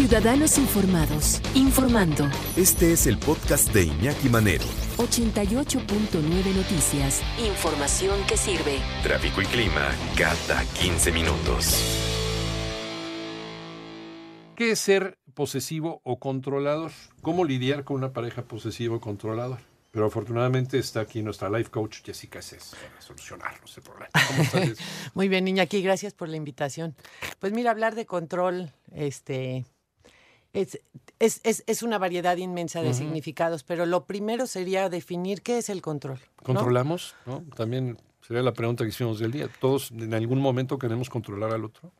Ciudadanos Informados, informando. Este es el podcast de Iñaki Manero. 88.9 Noticias. Información que sirve. Tráfico y clima cada 15 minutos. ¿Qué es ser posesivo o controlador? ¿Cómo lidiar con una pareja posesiva o controlador? Pero afortunadamente está aquí nuestra life coach Jessica Cés para solucionarnos el problema. ¿Cómo estás, Jessica? Muy bien, Iñaki, gracias por la invitación. Pues mira, hablar de control, este, es, es, es, es una variedad inmensa de significados, pero lo primero sería definir qué es el control. ¿Controlamos? ¿no? También sería la pregunta que hicimos del día. ¿Todos en algún momento queremos controlar al otro?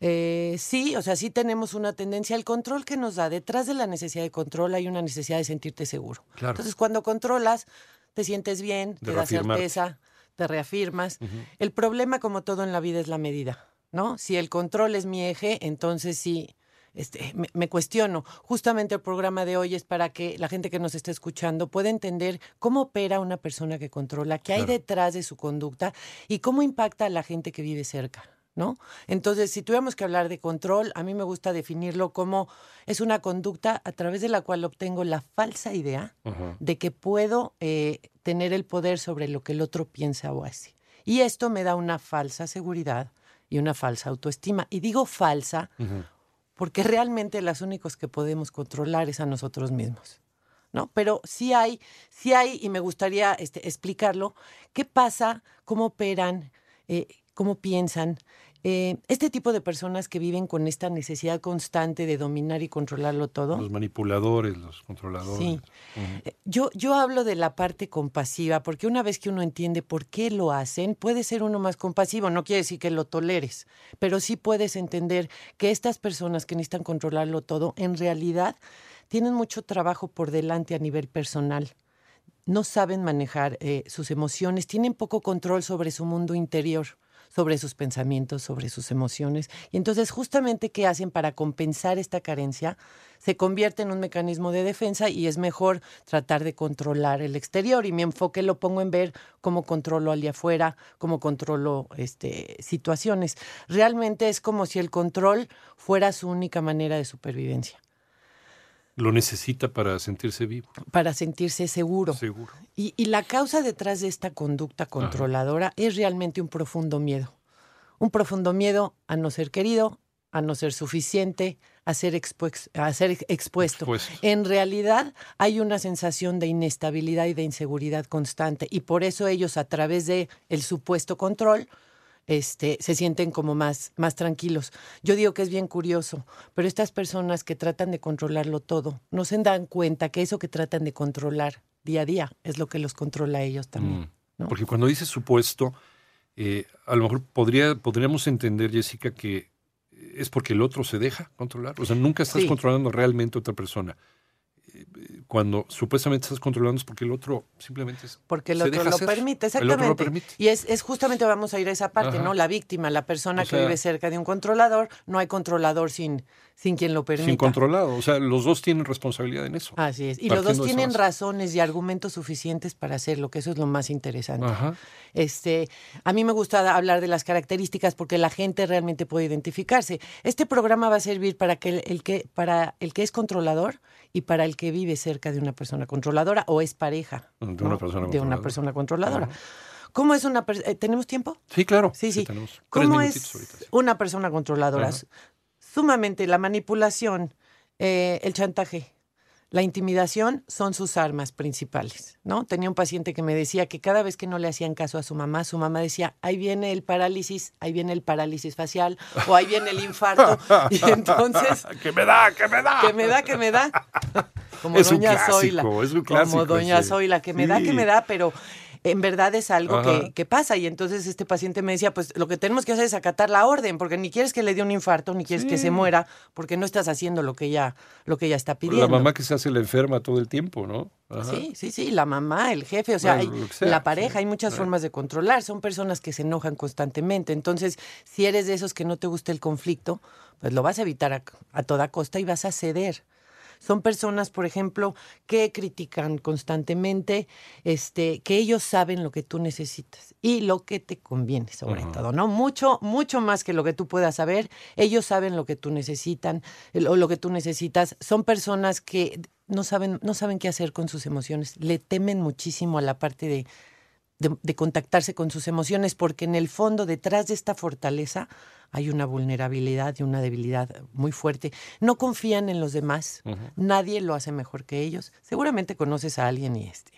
Eh, sí, o sea, sí tenemos una tendencia. El control que nos da, detrás de la necesidad de control hay una necesidad de sentirte seguro. Claro. Entonces, cuando controlas, te sientes bien, De te da certeza, te reafirmas. El problema, como todo en la vida, es la medida, ¿no? Si el control es mi eje, entonces sí. Este, me, me cuestiono. Justamente el programa de hoy es para que la gente que nos está escuchando pueda entender cómo opera una persona que controla, qué hay Claro. detrás de su conducta y cómo impacta a la gente que vive cerca. ¿No? Entonces, si tuviéramos que hablar de control, a mí me gusta definirlo como es una conducta a través de la cual obtengo la falsa idea de que puedo eh, tener el poder sobre lo que el otro piensa o hace. Y esto me da una falsa seguridad y una falsa autoestima. Y digo falsa Ujú. Porque realmente las únicos que podemos controlar es a nosotros mismos. ¿No? Pero sí hay, sí hay, y me gustaría este, explicarlo, qué pasa, cómo operan, eh, cómo piensan. Eh, este tipo de personas que viven con esta necesidad constante de dominar y controlarlo todo. Los manipuladores, los controladores. Sí. Eh, Yo, yo hablo de la parte compasiva, porque una vez que uno entiende por qué lo hacen, puede ser uno más compasivo. No quiere decir que lo toleres, pero sí puedes entender que estas personas que necesitan controlarlo todo, en realidad tienen mucho trabajo por delante a nivel personal. No saben manejar eh, sus emociones, tienen poco control sobre su mundo interior sobre sus pensamientos, sobre sus emociones. Y entonces, justamente, ¿qué hacen para compensar esta carencia? Se convierte en un mecanismo de defensa y es mejor tratar de controlar el exterior. Y mi enfoque lo pongo en ver cómo controlo al de afuera, cómo controlo este, situaciones. Realmente es como si el control fuera su única manera de supervivencia, Lo necesita para sentirse vivo, para sentirse seguro. seguro. Y, y la causa detrás de esta conducta controladora es realmente un profundo miedo. Un profundo miedo a no ser querido, a no ser suficiente, a ser, expuex- a ser ex- expuesto. Expuesto. En realidad hay una sensación de inestabilidad y de inseguridad constante y por eso ellos a través de el supuesto control este, se sienten como más, más tranquilos. Yo digo que es bien curioso, pero estas personas que tratan de controlarlo todo no se dan cuenta que eso que tratan de controlar día a día es lo que los controla a ellos también. Mm. ¿no? Porque cuando dices supuesto, eh, a lo mejor podría, podríamos entender, Jessica, que es porque el otro se deja controlar. O sea, nunca estás Sí. controlando realmente a otra persona. Cuando supuestamente estás controlando es porque el otro simplemente es- Porque el se otro deja lo ser. permite, exactamente. otro lo permite. Y es, es justamente, vamos a ir a esa parte, Ajá. ¿no? La víctima, la persona O que vive cerca de un controlador, no hay controlador sin, sin quien lo permita. Sin controlado. O sea, los dos tienen responsabilidad en eso. Así es. Y los dos tienen razones y argumentos suficientes para hacerlo, que eso es lo más interesante. Ajá. Este, a mí me gusta hablar de las características porque la gente realmente puede identificarse. Este programa va a servir para que el, el que para el que es controlador y para el que vive cerca de una persona controladora o es pareja De ¿no? una persona de una controladora. persona controladora. ¿Cómo es una persona? ¿Tenemos tiempo? Sí, claro. Sí, sí. tenemos ¿Cómo es ahorita, sí. una persona controladora? Ajá. Sumamente la manipulación, eh, el chantaje, la intimidación son sus armas principales, ¿no? Tenía un paciente que me decía que cada vez que no le hacían caso a su mamá, su mamá decía, ahí viene el parálisis, ahí viene el parálisis facial, o ahí viene el infarto. Y entonces, ¡Que me da, que me da! que me da, que me da. Como Es un doña clásico, Zoila. es un clásico Como doña. Zoila, que me da, que me da, pero en verdad es algo que, que pasa. Y entonces este paciente me decía, pues lo que tenemos que hacer es acatar la orden, porque ni quieres que le dé un infarto, ni quieres que se muera, porque no estás haciendo lo que ella, lo que ella está pidiendo. La mamá que se hace la enferma todo el tiempo, ¿no? Ajá. Sí, sí, sí, la mamá, el jefe, o sea, Bueno, hay- lo que sea, la pareja, sí. hay muchas Ah. formas de controlar, son personas que se enojan constantemente, entonces si eres de esos que no te gusta el conflicto, pues lo vas a evitar a, a toda costa y vas a ceder. Son personas, por ejemplo, que critican constantemente, este, que ellos saben lo que tú necesitas y lo que te conviene, sobre todo, ¿no? Mucho, mucho más que lo que tú puedas saber. Ellos saben lo que tú necesitan, o lo que tú necesitas. Son personas que no saben, no saben qué hacer con sus emociones. Le temen muchísimo a la parte de de, contactarse con sus emociones, porque en el fondo, detrás de esta fortaleza, hay una vulnerabilidad y una debilidad muy fuerte. No confían en los demás, nadie lo hace mejor que ellos. Seguramente conoces a alguien y este.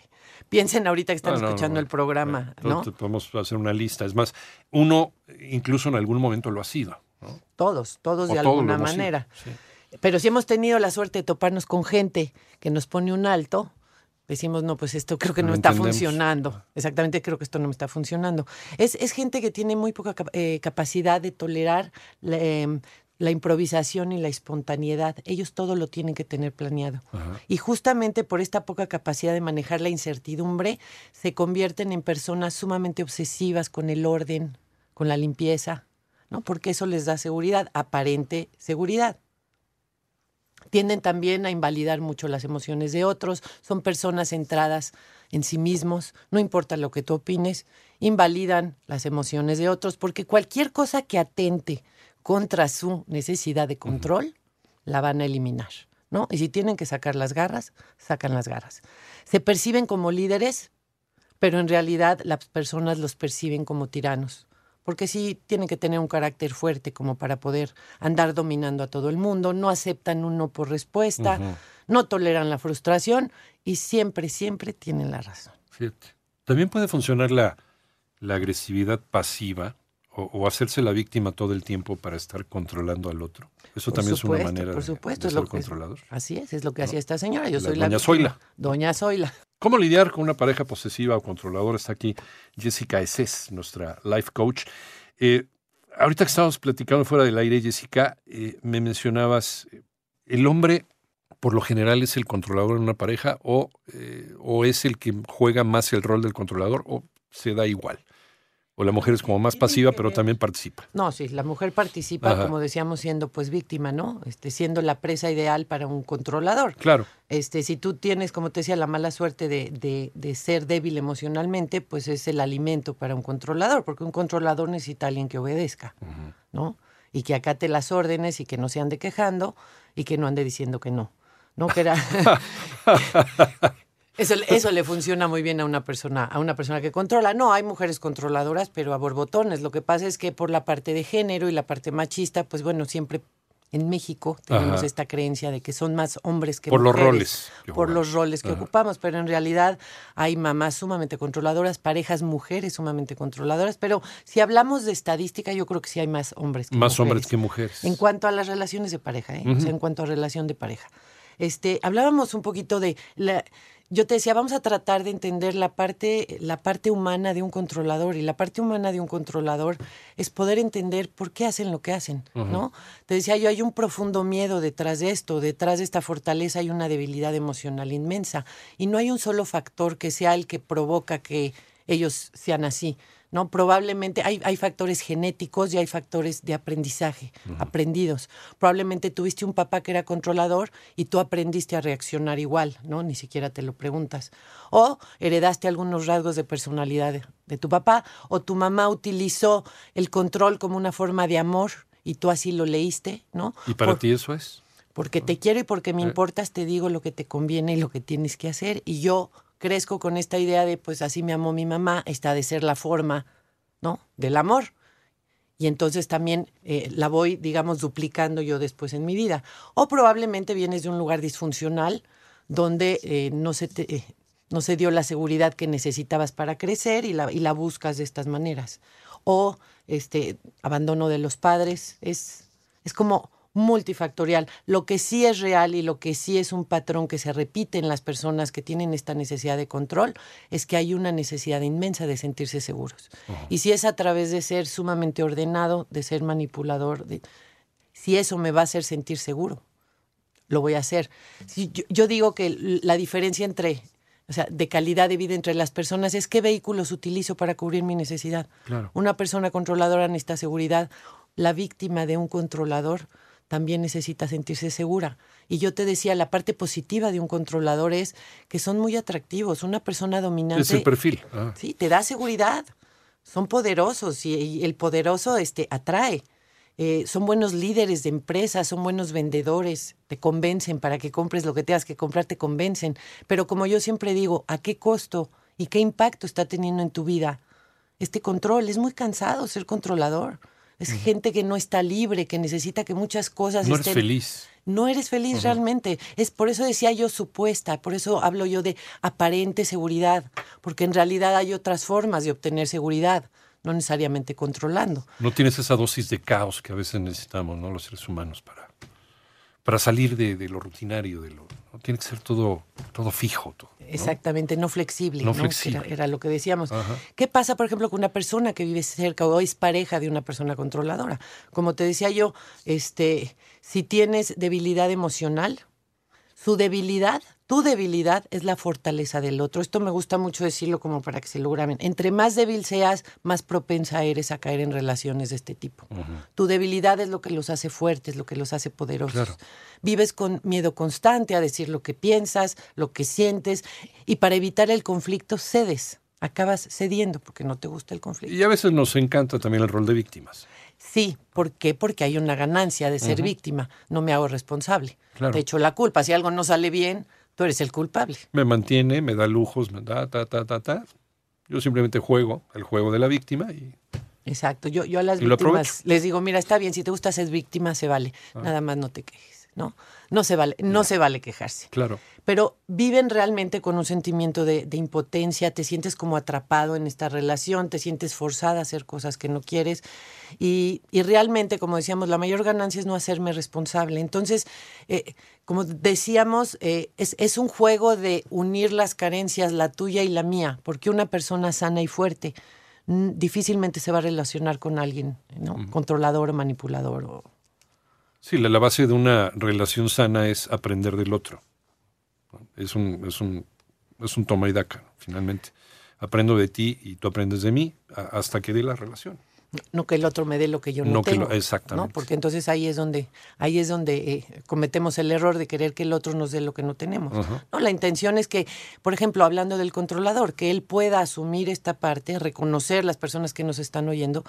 Piensen ahorita que están escuchando el programa, ¿no? Podemos hacer una lista. Es más, uno incluso en algún momento lo ha sido. Todos, todos de alguna manera. Pero si hemos tenido la suerte de toparnos con gente que nos pone un alto, decimos, no, pues esto creo que no, está funcionando. Exactamente, creo que esto no me está funcionando. Es, es gente que tiene muy poca eh, capacidad de tolerar em, la, improvisación y la espontaneidad. Ellos todo lo tienen que tener planeado. Y justamente por esta poca capacidad de manejar la incertidumbre, se convierten en personas sumamente obsesivas con el orden, con la limpieza, ¿no? Porque eso les da seguridad, aparente seguridad tienden también a invalidar mucho las emociones de otros, son personas centradas en sí mismos, no importa lo que tú opines, invalidan las emociones de otros, porque cualquier cosa que atente contra su necesidad de control, la van a eliminar, ¿no? Y si tienen que sacar las garras, sacan las garras. Se perciben como líderes, pero en realidad las personas los perciben como tiranos porque sí tienen que tener un carácter fuerte como para poder andar dominando a todo el mundo, no aceptan un no por respuesta, no toleran la frustración y siempre, siempre tienen la razón. Fíjate. También puede funcionar la, la agresividad pasiva o, hacerse la víctima todo el tiempo para estar controlando al otro. Eso también es una manera por supuesto, de, ser controlador. así es, es lo que hacía esta señora. Yo soy la Doña Zoila. Doña Zoila. ¿Cómo lidiar con una pareja posesiva o controladora? Está aquí Jessica Eses, nuestra life coach. Eh, ahorita que estábamos platicando fuera del aire, Jessica, eh, me mencionabas, eh, el hombre por lo general es el controlador en una pareja o, o es el que juega más el rol del controlador o se da igual. O la mujer es como más pasiva, pero también participa. No, sí, la mujer participa, como decíamos, siendo pues víctima, ¿no? Este, siendo la presa ideal para un controlador. Claro. Este, si tú tienes, como te decía, la mala suerte de, de, de ser débil emocionalmente, pues es el alimento para un controlador, porque un controlador necesita a alguien que obedezca, ¿no? Y que acate las órdenes y que no se ande quejando y que no ande diciendo que no. ¿no? Que era, Eso, eso, le funciona muy bien a una persona, a una persona que controla. No, hay mujeres controladoras, pero a borbotones. Lo que pasa es que por la parte de género y la parte machista, pues bueno, siempre en México tenemos esta creencia de que son más hombres que por mujeres. Los roles por los roles que ocupamos, pero en realidad hay mamás sumamente controladoras, parejas mujeres sumamente controladoras, pero si hablamos de estadística, yo creo que sí hay más hombres que más hombres que mujeres. En cuanto a las relaciones de pareja, ¿eh? o sea, en cuanto a relación de pareja. Este, hablábamos un poquito de la yo te decía, vamos a tratar de entender la parte, la parte humana de un controlador. Y la parte humana de un controlador es poder entender por qué hacen lo que hacen, ¿no? Te decía yo, hay un profundo miedo detrás de esto, detrás de esta fortaleza hay una debilidad emocional inmensa. Y no hay un solo factor que sea el que provoca que ellos sean así. ¿No? Probablemente hay, hay factores genéticos y hay factores de aprendizaje, aprendidos. Probablemente tuviste un papá que era controlador y tú aprendiste a reaccionar igual, ¿no? Ni siquiera te lo preguntas. O heredaste algunos rasgos de personalidad de, tu papá, o tu mamá utilizó el control como una forma de amor y tú así lo leíste, ¿no? ¿Y para ti eso es? Porque te quiero y porque me eh. importas, te digo lo que te conviene y lo que tienes que hacer. Y yo crezco con esta idea de, pues así me amó mi mamá, esta de ser la forma, ¿no? Del amor. Y entonces también eh, la voy, digamos, duplicando yo después en mi vida. O probablemente vienes de un lugar disfuncional donde eh, no, se te, eh, no se dio la seguridad que necesitabas para crecer y la, y la buscas de estas maneras. O este abandono de los padres. Es, es como multifactorial. Lo que sí es real y lo que sí es un patrón que se repite en las personas que tienen esta necesidad de control es que hay una necesidad inmensa de sentirse seguros. Y si es a través de ser sumamente ordenado, de ser manipulador, de, si eso me va a hacer sentir seguro, lo voy a hacer. yo, digo que la diferencia entre o sea, de calidad de vida entre las personas es qué vehículos utilizo para cubrir mi necesidad. Una persona controladora necesita seguridad. La víctima de un controlador también necesita sentirse segura. Y yo te decía, la parte positiva de un controlador es que son muy atractivos. Una persona dominante. Es el perfil. Ah. Sí, te da seguridad. Son poderosos y, y el poderoso este, atrae. Eh, son buenos líderes de empresas, son buenos vendedores, te convencen para que compres lo que tengas que comprar, te convencen. Pero como yo siempre digo, ¿a qué costo y qué impacto está teniendo en tu vida este control? Es muy cansado ser controlador. Es gente que no está libre, que necesita que muchas cosas No estén... eres feliz. No eres feliz realmente. Es por eso decía yo supuesta, por eso hablo yo de aparente seguridad, porque en realidad hay otras formas de obtener seguridad, no necesariamente controlando. No tienes esa dosis de caos que a veces necesitamos, ¿no? Los seres humanos para, para salir de, de lo rutinario, de lo. Tiene que ser todo, todo fijo. Todo, ¿no? Exactamente, no flexible. No ¿no? flexible. Era, era lo que decíamos. Ajá. ¿Qué pasa, por ejemplo, con una persona que vive cerca o es pareja de una persona controladora? Como te decía yo, este, si tienes debilidad emocional, su debilidad, tu debilidad es la fortaleza del otro. Esto me gusta mucho decirlo como para que se lo graben. Entre más débil seas, más propensa eres a caer en relaciones de este tipo. Tu debilidad es lo que los hace fuertes, lo que los hace poderosos. Claro. Vives con miedo constante a decir lo que piensas, lo que sientes, y para evitar el conflicto cedes. Acabas cediendo porque no te gusta el conflicto. Y a veces nos encanta también el rol de víctimas. Sí, ¿por qué? Porque hay una ganancia de ser víctima. No me hago responsable. Claro. Te echo la culpa. Si algo no sale bien, tú eres el culpable. Me mantiene, me da lujos, me da ta, ta, ta, ta. Yo simplemente juego el juego de la víctima y Exacto. Yo, yo a las víctimas les digo, mira, está bien, si te gusta ser víctima, se vale. Nada más no te quejes, ¿no? No se vale, no se vale quejarse. claro. pero viven realmente con un sentimiento de, de impotencia, te sientes como atrapado en esta relación, te sientes forzada a hacer cosas que no quieres y, y realmente, como decíamos, la mayor ganancia es no hacerme responsable. Entonces, eh, como decíamos, eh, es, es un juego de unir las carencias, la tuya y la mía, porque una persona sana y fuerte mm, difícilmente se va a relacionar con alguien, ¿no? Controlador o manipulador. O... Sí, la, base de una relación sana es aprender del otro. Es un, es un, es un toma y daca, finalmente. Aprendo de ti y tú aprendes de mí hasta que dé la relación. No que el otro me dé lo que yo no, No que tengo. lo- exactamente. ¿no? Porque entonces ahí es donde, ahí es donde eh, cometemos el error de querer que el otro nos dé lo que no tenemos. Ajá. No, la intención es que, por ejemplo, hablando del controlador, que él pueda asumir esta parte, reconocer las personas que nos están oyendo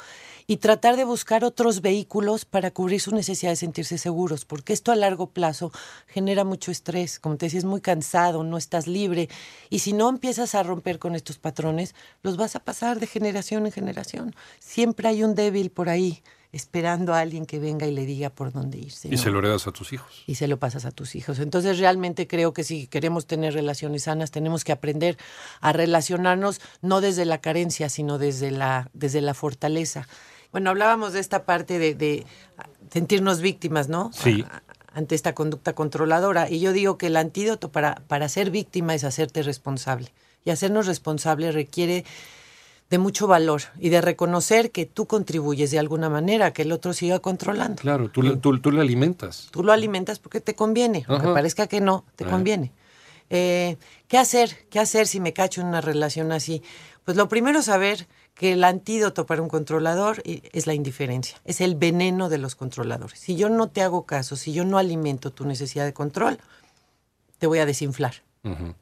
y tratar de buscar otros vehículos para cubrir su necesidad de sentirse seguros, porque esto a largo plazo genera mucho estrés. Como te decía, es muy cansado, no estás libre. Y si no empiezas a romper con estos patrones, los vas a pasar de generación en generación. Siempre hay un débil por ahí esperando a alguien que venga y le diga por dónde irse. Y ¿no? se lo heredas a tus hijos. y se lo pasas a tus hijos. Entonces realmente creo que si queremos tener relaciones sanas, tenemos que aprender a relacionarnos no desde la carencia, sino desde la, desde la fortaleza. Bueno, hablábamos de esta parte de, de sentirnos víctimas, ¿no? Sí. A- ante esta conducta controladora. Y yo digo que el antídoto para, para ser víctima es hacerte responsable. Y hacernos responsable requiere de mucho valor y de reconocer que tú contribuyes de alguna manera a que el otro siga controlando. Claro, tú, le- tú, tú le alimentas. Tú lo alimentas porque te conviene, aunque Ajá. parezca que no, te conviene. Eh, ¿Qué hacer? ¿Qué hacer si me cacho en una relación así? Pues lo primero es saber que el antídoto para un controlador es la indiferencia, es el veneno de los controladores. Si yo no te hago caso, si yo no alimento tu necesidad de control, te voy a desinflar. Ujú.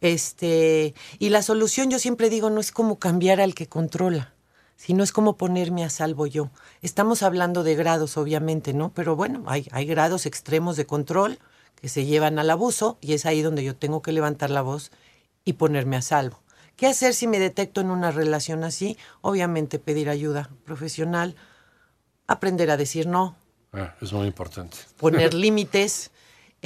Este, y la solución yo siempre digo no es como cambiar al que controla, sino es como ponerme a salvo yo. Estamos hablando de grados, obviamente, ¿no? Pero bueno, hay, hay grados extremos de control que se llevan al abuso y es ahí donde yo tengo que levantar la voz y ponerme a salvo. ¿Qué hacer si me detecto en una relación así? Obviamente pedir ayuda profesional, aprender a decir no, Ah, es muy importante. poner límites.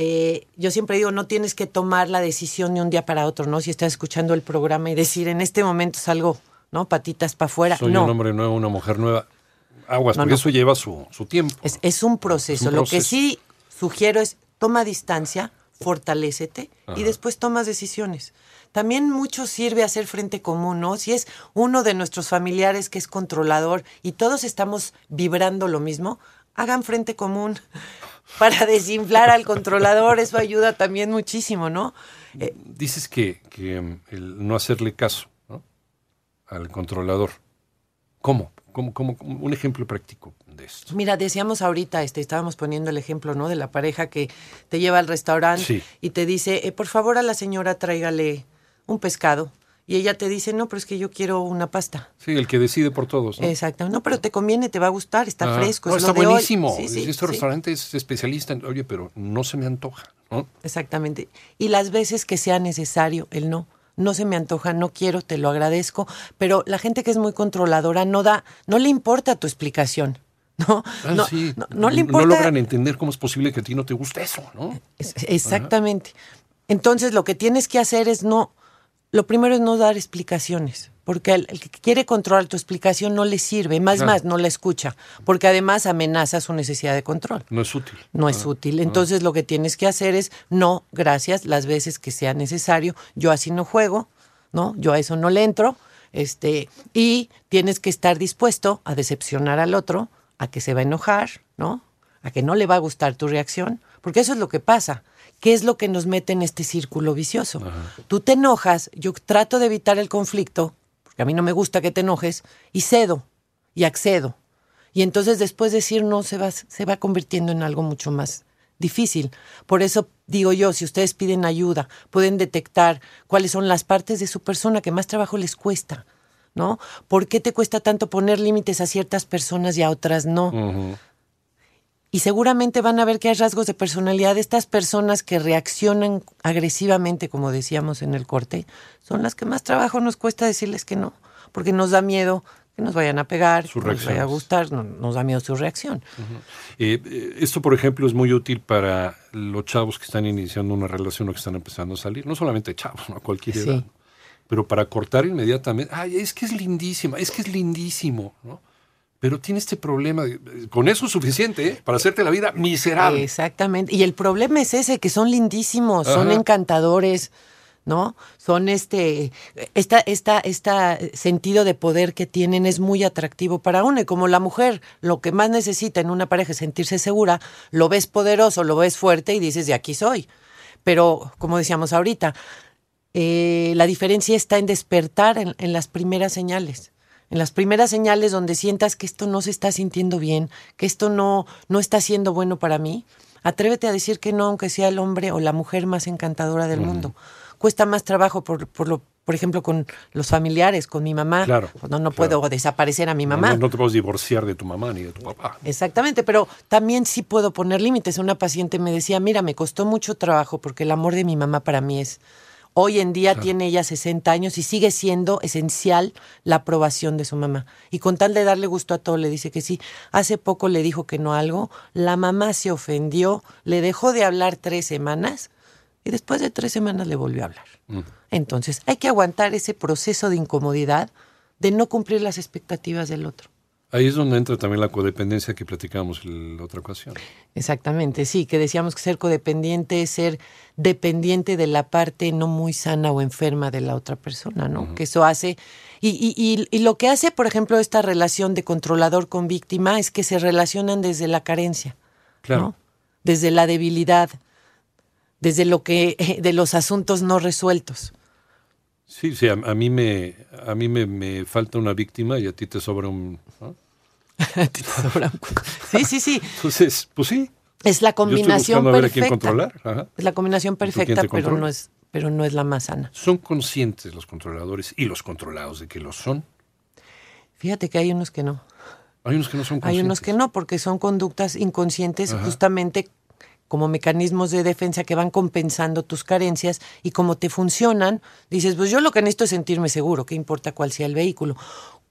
Eh, yo siempre digo, no tienes que tomar la decisión de un día para otro, ¿no? Si estás escuchando el programa y decir, en este momento salgo, ¿no? Patitas para afuera. Soy no, un hombre nuevo, una mujer nueva. Aguas, No, porque no. eso lleva su, su tiempo. es, es un proceso. Es un Lo que sí sugiero es, toma distancia, fortalécete Ajá. y después tomas decisiones. También mucho sirve hacer frente común, ¿no? Si es uno de nuestros familiares que es controlador y todos estamos vibrando lo mismo, hagan frente común para desinflar al controlador. Eso ayuda también muchísimo, ¿no? Eh, Dices que, que, mm, el no hacerle caso ¿no? al controlador. ¿Cómo? ¿Cómo, cómo? cómo? Un ejemplo práctico de esto. Mira, decíamos ahorita, este, estábamos poniendo el ejemplo, ¿no? De la pareja que te lleva al restaurante Sí. y te dice, eh, por favor a la señora tráigale un pescado. Y ella te dice, no, pero es que yo quiero una pasta. Sí, el que decide por todos. ¿no? Exacto. No, pero te conviene, te va a gustar, está Ajá. fresco. No, es está lo de buenísimo. Sí, sí, este sí. restaurante es especialista en, oye, pero no se me antoja, ¿no? Exactamente. Y las veces que sea necesario el no. No se me antoja, no quiero, te lo agradezco. Pero la gente que es muy controladora no da, no le importa tu explicación. No, Ah, no, sí. no, no le importa. logran entender cómo es posible que a ti no te guste eso, ¿no? Es- Exactamente. Entonces lo que tienes que hacer es no, lo primero es no dar explicaciones, porque el, el que quiere controlar tu explicación no le sirve, más Claro. más no la escucha, porque además amenaza su necesidad de control. No es útil. No es útil. Entonces lo que tienes que hacer es no, gracias, las veces que sea necesario. Yo así no juego, ¿no? Yo a eso no le entro. Este, y tienes que estar dispuesto a decepcionar al otro, a que se va a enojar, ¿no? A que no le va a gustar tu reacción, porque eso es lo que pasa. ¿Qué es lo que nos mete en este círculo vicioso? Tú te enojas, yo trato de evitar el conflicto, porque a mí no me gusta que te enojes, y cedo y accedo. Y entonces después decir no se va, se va convirtiendo en algo mucho más difícil. Por eso digo yo, si ustedes piden ayuda, pueden detectar cuáles son las partes de su persona que más trabajo les cuesta, ¿no? ¿Por qué te cuesta tanto poner límites a ciertas personas y a otras no? Y seguramente van a ver que hay rasgos de personalidad de estas personas que reaccionan agresivamente, como decíamos en el corte, son las que más trabajo nos cuesta decirles que no, porque nos da miedo que nos vayan a pegar, que nos vaya a gustar, no- nos da miedo su reacción. Eh, eh, esto, por ejemplo, es muy útil para los chavos que están iniciando una relación o que están empezando a salir. No solamente chavos, ¿no? A cualquier Sí. edad. Pero para cortar inmediatamente, ay, es que es lindísima, es que es lindísimo, ¿no? Pero tiene este problema, con eso es suficiente, ¿eh? Para hacerte la vida miserable. Exactamente. Y el problema es ese, que son lindísimos, son encantadores, ¿no? Son este, esta, esta, esta sentido de poder que tienen es muy atractivo para uno. Y como la mujer lo que más necesita en una pareja es sentirse segura, lo ves poderoso, lo ves fuerte y dices, de aquí soy. Pero, como decíamos ahorita, eh, la diferencia está en despertar en, en las primeras señales. En las primeras señales donde sientas que esto no se está sintiendo bien, que esto no, no está siendo bueno para mí, atrévete a decir que no, aunque sea el hombre o la mujer más encantadora del mundo. Cuesta más trabajo, por, por, lo, por ejemplo, con los familiares, con mi mamá. Claro, No, no claro. puedo desaparecer a mi No, mamá. No, no te puedes divorciar de tu mamá ni de tu papá. Exactamente, pero también sí puedo poner límites. Una paciente me decía, mira, me costó mucho trabajo porque el amor de mi mamá para mí es, hoy en día tiene ella 60 años y sigue siendo esencial la aprobación de su mamá. Y con tal de darle gusto a todo, le dice que sí. Hace poco le dijo que no a algo, la mamá se ofendió, le dejó de hablar tres semanas y después de tres semanas le volvió a hablar. Entonces, hay que aguantar ese proceso de incomodidad de no cumplir las expectativas del otro. Ahí es donde entra también la codependencia que platicamos en la otra ocasión. Exactamente, sí, que decíamos que ser codependiente es ser dependiente de la parte no muy sana o enferma de la otra persona, ¿no? Que eso hace... Y, y, y, y lo que hace, por ejemplo, esta relación de controlador con víctima es que se relacionan desde la carencia, Claro. ¿no? Desde la debilidad, desde lo que... de los asuntos no resueltos. Sí, sí, a, a mí me a mí me, me falta una víctima y a ti te sobra un. ¿no? Sí, sí, sí. Entonces, pues sí. Es la Yo estoy combinación buscando a ver a quién perfecta. controlar. Ajá. Es la combinación perfecta, te pero no es, pero no es la más sana. Son conscientes los controladores y los controlados de que lo son. Fíjate que hay unos que no. Hay unos que no son Hay conscientes. unos que no, porque son conductas inconscientes Ajá. justamente como mecanismos de defensa que van compensando tus carencias y como te funcionan, dices, pues yo lo que necesito es sentirme seguro, qué importa cuál sea el vehículo.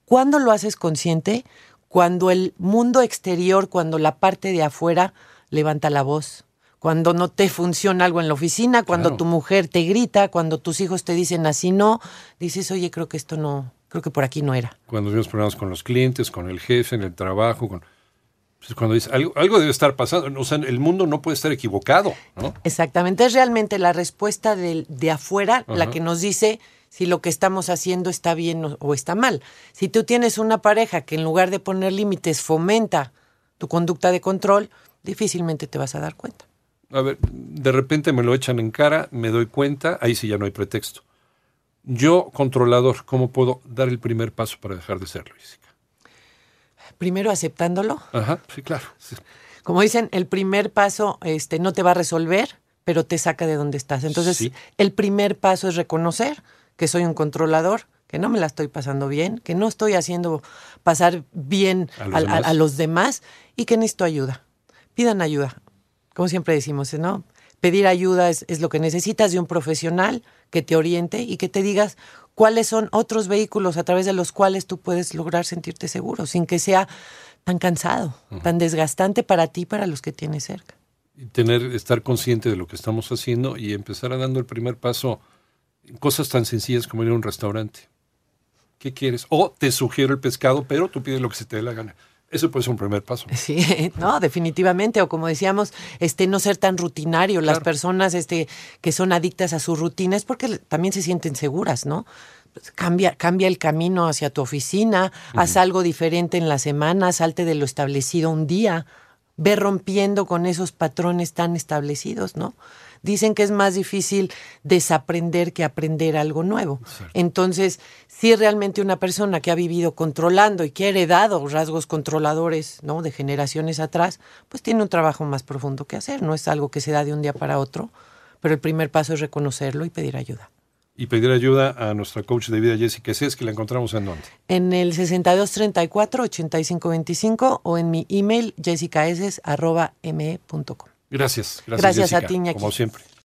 ¿Cuándo lo haces consciente? Cuando el mundo exterior, cuando la parte de afuera levanta la voz, cuando no te funciona algo en la oficina, cuando Claro. tu mujer te grita, cuando tus hijos te dicen así no, dices, oye, creo que esto no, creo que por aquí no era. Cuando tienes problemas con los clientes, con el jefe, en el trabajo, con... pues cuando dices, algo, algo debe estar pasando. O sea, el mundo no puede estar equivocado, ¿no? Exactamente, es realmente la respuesta del- de, afuera la que nos dice si lo que estamos haciendo está bien o, o está mal. Si tú tienes una pareja que en lugar de poner límites fomenta tu conducta de control, difícilmente te vas a dar cuenta. A ver, de repente me lo echan en cara, me doy cuenta, ahí sí ya no hay pretexto. Yo, controlador, ¿cómo puedo dar el primer paso para dejar de serlo? Primero aceptándolo. Ajá, sí, claro. Sí. Como dicen, el primer paso este, no te va a resolver, pero te saca de donde estás. Entonces, Sí. el primer paso es reconocer que soy un controlador, que no me la estoy pasando bien, que no estoy haciendo pasar bien A los al- a, demás. a los demás y que necesito ayuda. Pidan ayuda. Como siempre decimos, ¿no? Pedir ayuda es, es lo que necesitas de un profesional que te oriente y que te digas cuáles son otros vehículos a través de los cuales tú puedes lograr sentirte seguro, sin que sea tan cansado, tan desgastante para ti y para los que tienes cerca. Y tener, estar consciente de lo que estamos haciendo y empezar a dando el primer paso en cosas tan sencillas como ir a un restaurante. ¿Qué quieres? O te sugiero el pescado, pero tú pides lo que se te dé la gana. Eso puede ser un primer paso. Sí, no, definitivamente. O como decíamos, este, no ser tan rutinario. Las personas este, que son adictas a su rutina es porque también se sienten seguras, ¿no? Pues Cambia, cambia el camino hacia tu oficina, haz algo diferente en la semana, salte de lo establecido un día, ve rompiendo con esos patrones tan establecidos, ¿no? Dicen que es más difícil desaprender que aprender algo nuevo. Entonces, si realmente una persona que ha vivido controlando y que ha heredado rasgos controladores, ¿no? De generaciones atrás, pues tiene un trabajo más profundo que hacer. No es algo que se da de un día para otro, pero el primer paso es reconocerlo y pedir ayuda. Y pedir ayuda a nuestra coach de vida, Jessica Cés, que la encontramos en dónde. En el 6234-8525 o en mi email jessicaeses.me.com. Gracias. Gracias, Gracias a ti, Iñaki. Como siempre.